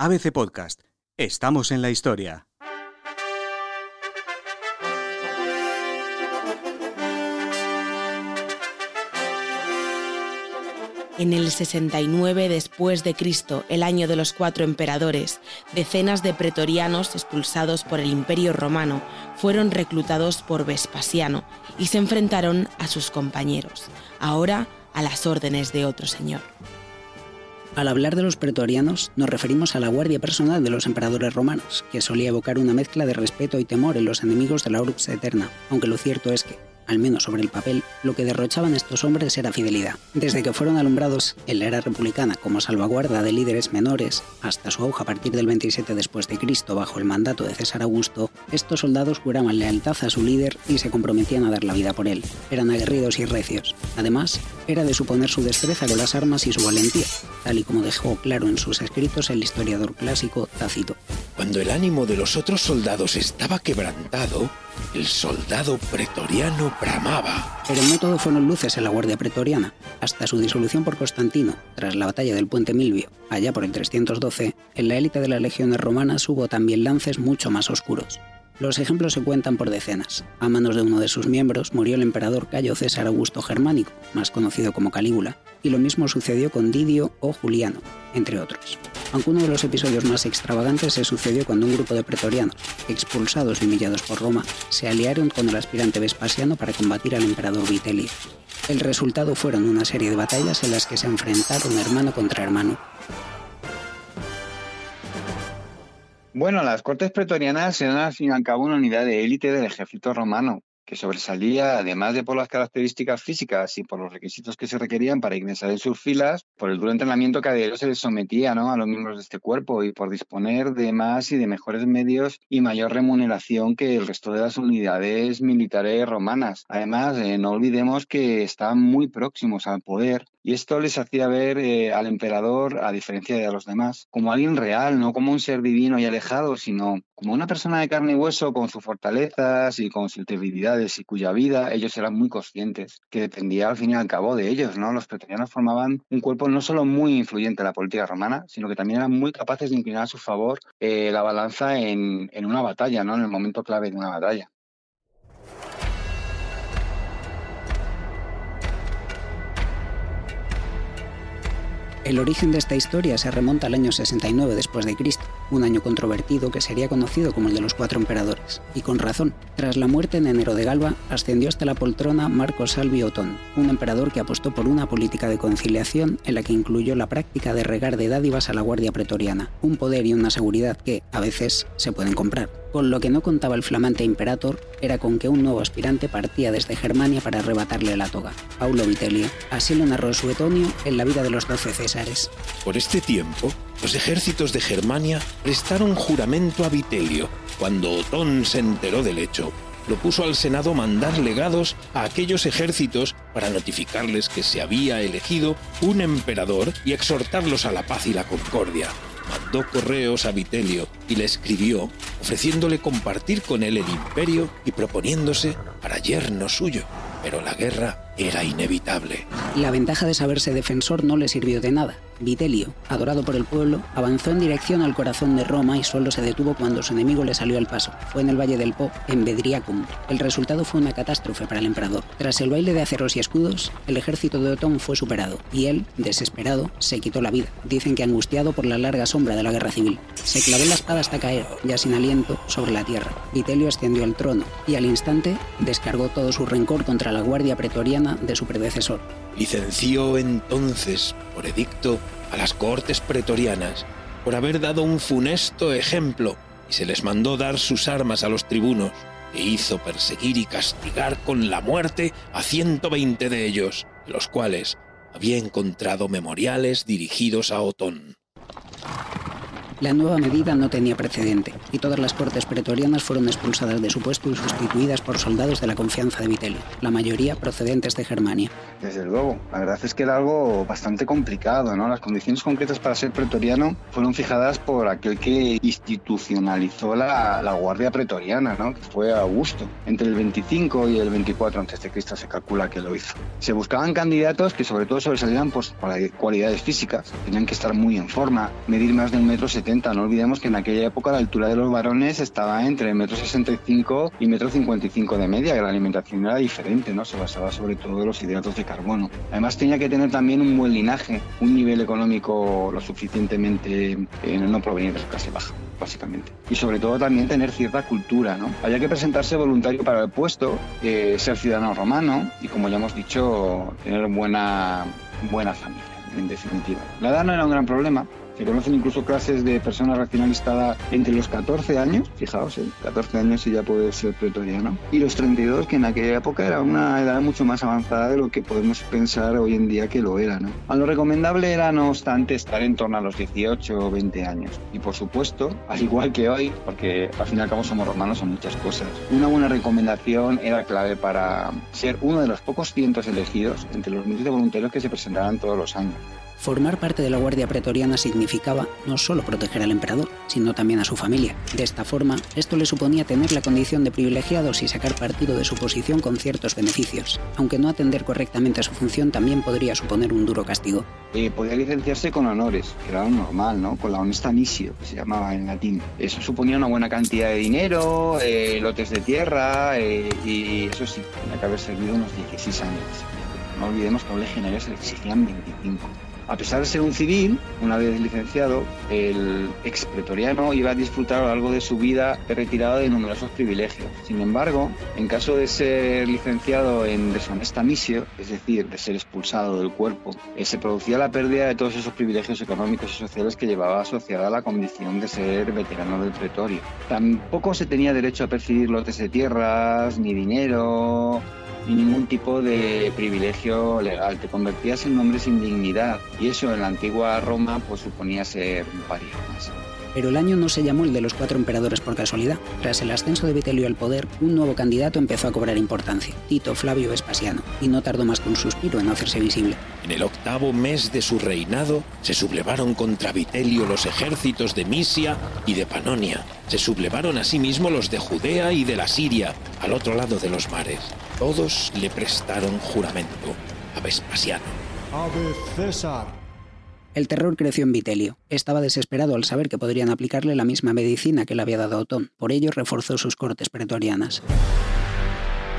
ABC Podcast. Estamos en la historia. En el 69 después de Cristo, el año de los cuatro emperadores, decenas de pretorianos expulsados por el Imperio Romano fueron reclutados por Vespasiano y se enfrentaron a sus compañeros, ahora a las órdenes de otro señor. Al hablar de los pretorianos, nos referimos a la guardia personal de los emperadores romanos, que solía evocar una mezcla de respeto y temor en los enemigos de la Urbs Eterna, aunque lo cierto es que, al menos sobre el papel, lo que derrochaban estos hombres era fidelidad. Desde que fueron alumbrados en la era republicana como salvaguarda de líderes menores, hasta su auge a partir del 27 después de Cristo bajo el mandato de César Augusto, estos soldados juraban lealtad a su líder y se comprometían a dar la vida por él. Eran aguerridos y recios. Además, era de suponer su destreza con las armas y su valentía, tal y como dejó claro en sus escritos el historiador clásico Tácito. Cuando el ánimo de los otros soldados estaba quebrantado, el soldado pretoriano bramaba. Pero no todo fueron luces en la Guardia Pretoriana. Hasta su disolución por Constantino, tras la batalla del Puente Milvio, allá por el 312, en la élite de las legiones romanas hubo también lances mucho más oscuros. Los ejemplos se cuentan por decenas. A manos de uno de sus miembros murió el emperador Cayo César Augusto Germánico, más conocido como Calígula, y lo mismo sucedió con Didio o Juliano, entre otros. Aunque uno de los episodios más extravagantes se sucedió cuando un grupo de pretorianos, expulsados y humillados por Roma, se aliaron con el aspirante Vespasiano para combatir al emperador Vitelio. El resultado fueron una serie de batallas en las que se enfrentaron hermano contra hermano, Bueno, las cortes pretorianas eran al fin y cabo una unidad de élite del ejército romano, que sobresalía, además de por las características físicas y por los requisitos que se requerían para ingresar en sus filas, por el duro entrenamiento que a diario se les sometía ¿no? a los miembros de este cuerpo y por disponer de más y de mejores medios y mayor remuneración que el resto de las unidades militares romanas. Además, eh, no olvidemos que estaban muy próximos al poder y esto les hacía ver eh, al emperador, a diferencia de los demás, como alguien real, no como un ser divino y alejado, sino como una persona de carne y hueso con sus fortalezas y con sus debilidades y cuya vida ellos eran muy conscientes, que dependía al fin y al cabo de ellos. ¿no? Los pretorianos formaban un cuerpo no solo muy influyente en la política romana, sino que también eran muy capaces de inclinar a su favor eh, la balanza en, en una batalla, ¿no? en el momento clave de una batalla. El origen de esta historia se remonta al año 69 después de Cristo, un año controvertido que sería conocido como el de los cuatro emperadores. Y con razón, tras la muerte en enero de Galba, ascendió hasta la poltrona Marco Salvio Otón, un emperador que apostó por una política de conciliación en la que incluyó la práctica de regar de dádivas a la guardia pretoriana, un poder y una seguridad que, a veces, se pueden comprar. Con lo que no contaba el flamante imperator era con que un nuevo aspirante partía desde Germania para arrebatarle la toga, Paulo Vitelio. Así lo narró Suetonio en la vida de los doce Césares. Por este tiempo, los ejércitos de Germania prestaron juramento a Vitelio. Cuando Otón se enteró del hecho, lo puso al Senado mandar legados a aquellos ejércitos para notificarles que se había elegido un emperador y exhortarlos a la paz y la concordia mandó correos a Vitelio y le escribió ofreciéndole compartir con él el imperio y proponiéndose para yerno suyo. Pero la guerra era inevitable. La ventaja de saberse defensor no le sirvió de nada. Vitelio, adorado por el pueblo, avanzó en dirección al corazón de Roma y solo se detuvo cuando su enemigo le salió al paso. Fue en el Valle del Po, en Bedriacum. El resultado fue una catástrofe para el emperador. Tras el baile de aceros y escudos, el ejército de Otón fue superado y él, desesperado, se quitó la vida. Dicen que angustiado por la larga sombra de la guerra civil. Se clavó la espada hasta caer, ya sin aliento, sobre la tierra. Vitelio ascendió al trono y al instante descargó todo su rencor contra la guardia pretoriana de su predecesor. Licenció entonces, por edicto, a las cortes pretorianas por haber dado un funesto ejemplo y se les mandó dar sus armas a los tribunos e hizo perseguir y castigar con la muerte a 120 de ellos, los cuales había encontrado memoriales dirigidos a Otón. La nueva medida no tenía precedente, y todas las cortes pretorianas fueron expulsadas de su puesto y sustituidas por soldados de la confianza de Vitelio, la mayoría procedentes de Germania. Desde luego, la verdad es que era algo bastante complicado, ¿no? Las condiciones concretas para ser pretoriano fueron fijadas por aquel que institucionalizó la, la Guardia Pretoriana, ¿no? Que fue Augusto. Entre el 25 y el 24 a.C. se calcula que lo hizo. Se buscaban candidatos que sobre todo sobresalieran pues, por cualidades físicas. Tenían que estar muy en forma, medir más de un metro 70 70. No olvidemos que en aquella época la altura de los varones estaba entre metro 65 y metro 55 de media, que la alimentación era diferente, ¿no? Se basaba sobre todo en los hidratos de carbono. Además tenía que tener también un buen linaje, un nivel económico lo suficientemente eh, no proveniente de clase baja básicamente. Y sobre todo también tener cierta cultura, ¿no? Había que presentarse voluntario para el puesto, eh, ser ciudadano romano y, como ya hemos dicho, tener buena, buena familia, en definitiva. La edad no era un gran problema, se conocen incluso clases de personas recién alistadas entre los 14 años, fijaos, ¿eh? 14 años y ya puede ser pretoriano, y los 32, que en aquella época era una edad mucho más avanzada de lo que podemos pensar hoy en día que lo era. ¿no? A lo recomendable era, no obstante, estar en torno a los 18 o 20 años. Y por supuesto, al igual que hoy, porque al fin y al cabo somos romanos, son muchas cosas, una buena recomendación era clave para ser uno de los pocos cientos elegidos entre los miles de voluntarios que se presentaban todos los años. Formar parte de la Guardia Pretoriana significaba no solo proteger al emperador, sino también a su familia. De esta forma, esto le suponía tener la condición de privilegiados y sacar partido de su posición con ciertos beneficios, aunque no atender correctamente a su función también podría suponer un duro castigo. Eh, podía licenciarse con honores, que era lo normal, ¿no? Con la honesta misio, que se llamaba en latín. Eso suponía una buena cantidad de dinero, eh, lotes de tierra, eh, y eso sí, tenía que haber servido unos 16 años. No olvidemos que a un legionario se le exigían 25. A pesar de ser un civil, una vez licenciado, el ex pretoriano iba a disfrutar a lo largo de su vida de retirado de numerosos privilegios. Sin embargo, en caso de ser licenciado en deshonesta misio, es decir, de ser expulsado del cuerpo, eh, se producía la pérdida de todos esos privilegios económicos y sociales que llevaba asociada a la condición de ser veterano del pretorio. Tampoco se tenía derecho a percibir lotes de tierras, ni dinero, ningún tipo de privilegio legal. Te convertías en un hombre sin dignidad y eso en la antigua Roma pues suponía ser un paria más. Pero el año no se llamó el de los cuatro emperadores por casualidad. Tras el ascenso de Vitelio al poder, un nuevo candidato empezó a cobrar importancia, Tito Flavio Vespasiano, y no tardó más que un suspiro en hacerse visible. En el octavo mes de su reinado se sublevaron contra Vitelio los ejércitos de Misia y de Panonia. Se sublevaron asimismo los de Judea y de la Siria, al otro lado de los mares. Todos le prestaron juramento a Vespasiano. Ave César. El terror creció en Vitelio. Estaba desesperado al saber que podrían aplicarle la misma medicina que le había dado Otón. Por ello reforzó sus cortes pretorianas.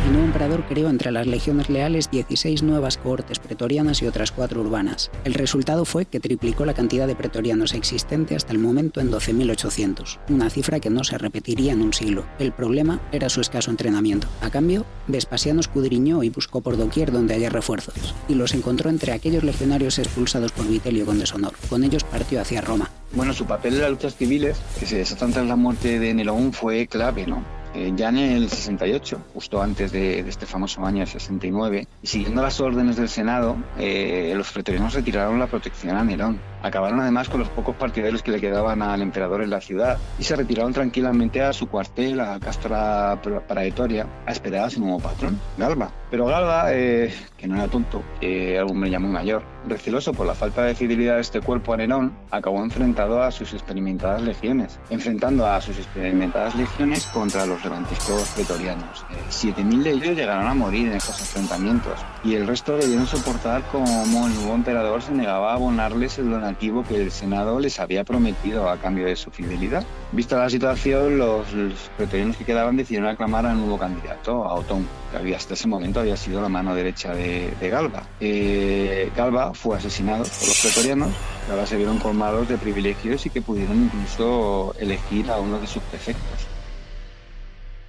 El nuevo emperador creó entre las legiones leales 16 nuevas cohortes pretorianas y otras cuatro urbanas. El resultado fue que triplicó la cantidad de pretorianos existente hasta el momento en 12.800, una cifra que no se repetiría en un siglo. El problema era su escaso entrenamiento. A cambio, Vespasiano escudriñó y buscó por doquier donde haya refuerzos, y los encontró entre aquellos legionarios expulsados por Vitelio con deshonor. Con ellos partió hacia Roma. Bueno, su papel en las luchas civiles, que se desatan tras la muerte de Nerón, fue clave, ¿no? Eh, ya en el 68, justo antes de, este famoso año 69, y siguiendo las órdenes del Senado, eh, los pretorianos retiraron la protección a Nerón. Acabaron además con los pocos partidarios que le quedaban al emperador en la ciudad y se retiraron tranquilamente a su cuartel, a Castra Praetoria, a esperar a su nuevo patrón, Galba. Pero Galba, eh, que no era tonto, eh, era un hombre muy mayor, receloso por la falta de fidelidad de este cuerpo a Nerón, acabó enfrentado a sus experimentadas legiones, enfrentando a sus experimentadas legiones contra los levantiscos pretorianos. Eh, 7.000 de ellos llegaron a morir en estos enfrentamientos y el resto debieron soportar como el nuevo emperador se negaba a abonarles el donativo que el Senado les había prometido a cambio de su fidelidad. Vista la situación, los, los pretorianos que quedaban decidieron aclamar al nuevo candidato, a Otón, que había, hasta ese momento había sido la mano derecha de, de Galba. Eh, Galba fue asesinado por los pretorianos, que ahora se vieron colmados de privilegios y que pudieron incluso elegir a uno de sus prefectos.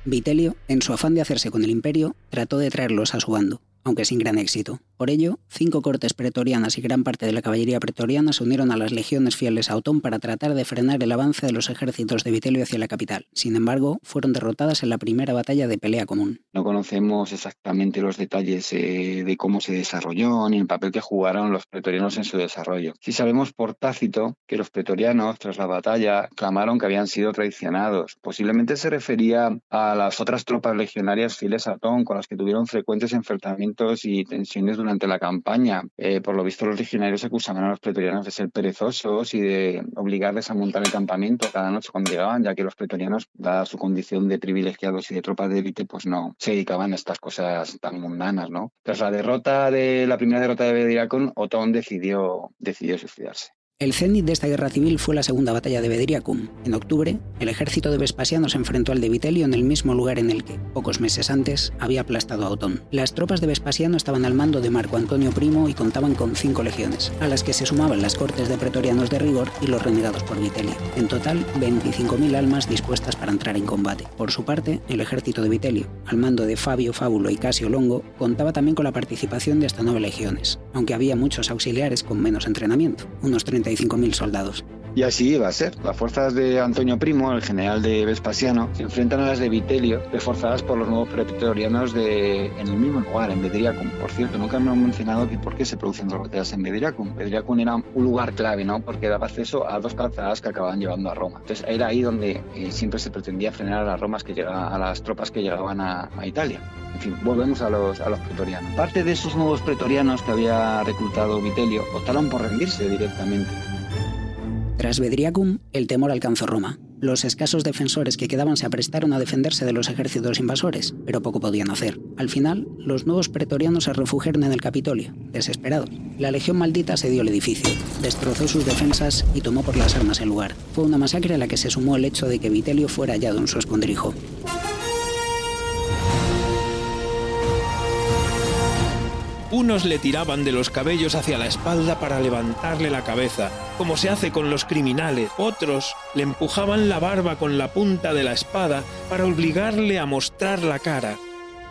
Vitelio, en su afán de hacerse con el imperio, trató de traerlos a su bando, aunque sin gran éxito. Por ello, cinco cortes pretorianas y gran parte de la caballería pretoriana se unieron a las legiones fieles a Otón para tratar de frenar el avance de los ejércitos de Vitelio hacia la capital. Sin embargo, fueron derrotadas en la primera batalla de pelea común. No conocemos exactamente los detalles eh, de cómo se desarrolló ni el papel que jugaron los pretorianos en su desarrollo. Sí sabemos por Tácito que los pretorianos, tras la batalla, clamaron que habían sido traicionados. Posiblemente se refería a las otras tropas legionarias fieles a Otón, con las que tuvieron frecuentes enfrentamientos y tensiones durante durante la campaña. Eh, por lo visto, los legionarios acusaban a los pretorianos de ser perezosos y de obligarles a montar el campamento cada noche cuando llegaban, ya que los pretorianos, dada su condición de privilegiados y de tropas de élite, pues no se dedicaban a estas cosas tan mundanas, ¿no? Tras la derrota de la primera derrota de Bediracon, Otón decidió, decidió suicidarse. El cenit de esta guerra civil fue la segunda batalla de Bedriacum. En octubre, el ejército de Vespasiano se enfrentó al de Vitelio en el mismo lugar en el que, pocos meses antes, había aplastado a Otón. Las tropas de Vespasiano estaban al mando de Marco Antonio Primo y contaban con cinco legiones, a las que se sumaban las cortes de pretorianos de rigor y los renegados por Vitelio. En total, 25.000 almas dispuestas para entrar en combate. Por su parte, el ejército de Vitelio, al mando de Fabio Fábulo y Casio Longo, contaba también con la participación de hasta nueve legiones, aunque había muchos auxiliares con menos entrenamiento, unos 30 mil soldados. Y así iba a ser. Las fuerzas de Antonio Primo, el general de Vespasiano, se enfrentan a las de Vitelio, reforzadas por los nuevos pretorianos de, en el mismo lugar, en Bedriacum. Por cierto, nunca me han mencionado que por qué se producen batallas en Bedriacum. Bedriacum era un lugar clave, ¿no? Porque daba acceso a dos calzadas que acababan llevando a Roma. Entonces era ahí donde eh, siempre se pretendía frenar a las, Romas que llegaba, a las tropas que llegaban a, a Italia. En fin, volvemos a los, a los pretorianos. Parte de esos nuevos pretorianos que había reclutado Vitelio optaron por rendirse directamente. Tras Bedriacum, el temor alcanzó Roma. Los escasos defensores que quedaban se aprestaron a defenderse de los ejércitos invasores, pero poco podían hacer. Al final, los nuevos pretorianos se refugiaron en el Capitolio, desesperados. La legión maldita asedió el edificio, destrozó sus defensas y tomó por las armas el lugar. Fue una masacre a la que se sumó el hecho de que Vitelio fuera hallado en su escondrijo. Unos le tiraban de los cabellos hacia la espalda para levantarle la cabeza, como se hace con los criminales. Otros le empujaban la barba con la punta de la espada para obligarle a mostrar la cara.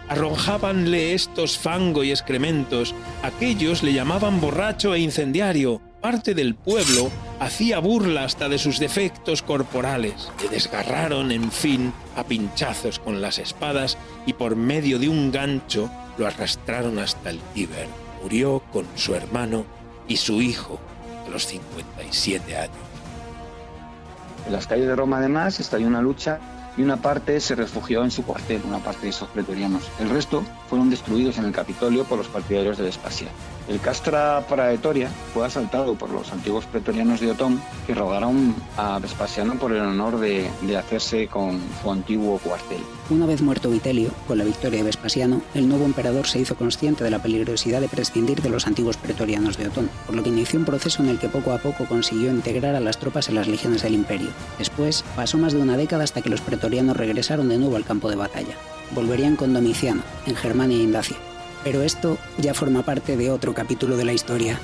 Arrojábanle estos fango y excrementos. Aquellos le llamaban borracho e incendiario. Parte del pueblo hacía burla hasta de sus defectos corporales. Le desgarraron, en fin, a pinchazos con las espadas y por medio de un gancho lo arrastraron hasta el Tíber. Murió con su hermano y su hijo a los 57 años. En las calles de Roma, además, estalló una lucha y una parte se refugió en su cuartel, una parte de esos pretorianos. El resto fueron destruidos en el Capitolio por los partidarios de Vespasiano. El Castra Praetoria fue asaltado por los antiguos pretorianos de Otón que rogaron a Vespasiano por el honor de, de, hacerse con su antiguo cuartel. Una vez muerto Vitelio, con la victoria de Vespasiano, el nuevo emperador se hizo consciente de la peligrosidad de prescindir de los antiguos pretorianos de Otón, por lo que inició un proceso en el que poco a poco consiguió integrar a las tropas en las legiones del imperio. Después, pasó más de una década hasta que los pretorianos regresaron de nuevo al campo de batalla. Volverían con Domiciano, en Germania y Indacia pero esto ya forma parte de otro capítulo de la historia.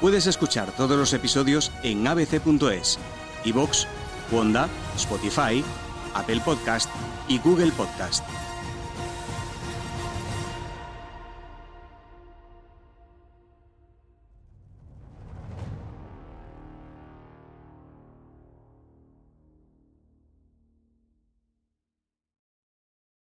Puedes escuchar todos los episodios en abc.es, iVoox, Wanda, Spotify, Apple Podcast y Google Podcast.